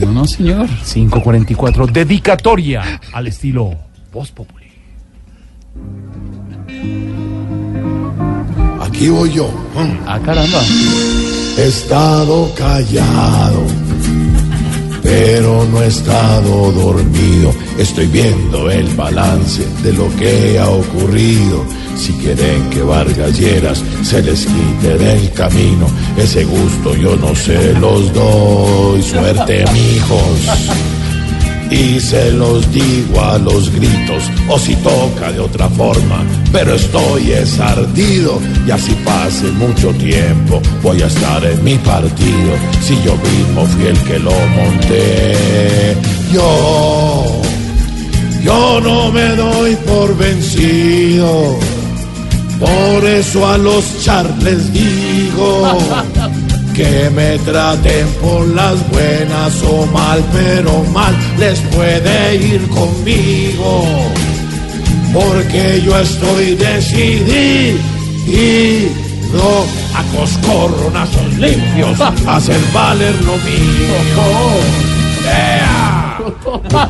No, no, señor. 544, dedicatoria al estilo Voz Populi. Aquí voy yo. Ah, caramba. He estado callado, pero no he estado dormido. Estoy viendo el balance de lo que ha ocurrido. Si quieren que Vargas Lleras se les quite del camino, ese gusto yo no se los doy. Suerte, mijos. Y se los digo a los gritos, o si toca de otra forma, pero estoy es ardido, y así pase mucho tiempo, voy a estar en mi partido, si yo mismo fui el que lo monté. Yo, yo no me doy por vencido, por eso a los charles digo que me traten por las buenas o mal, pero mal les puede ir conmigo, porque yo estoy decidido a coscorronazos limpios, a hacer valer lo mío.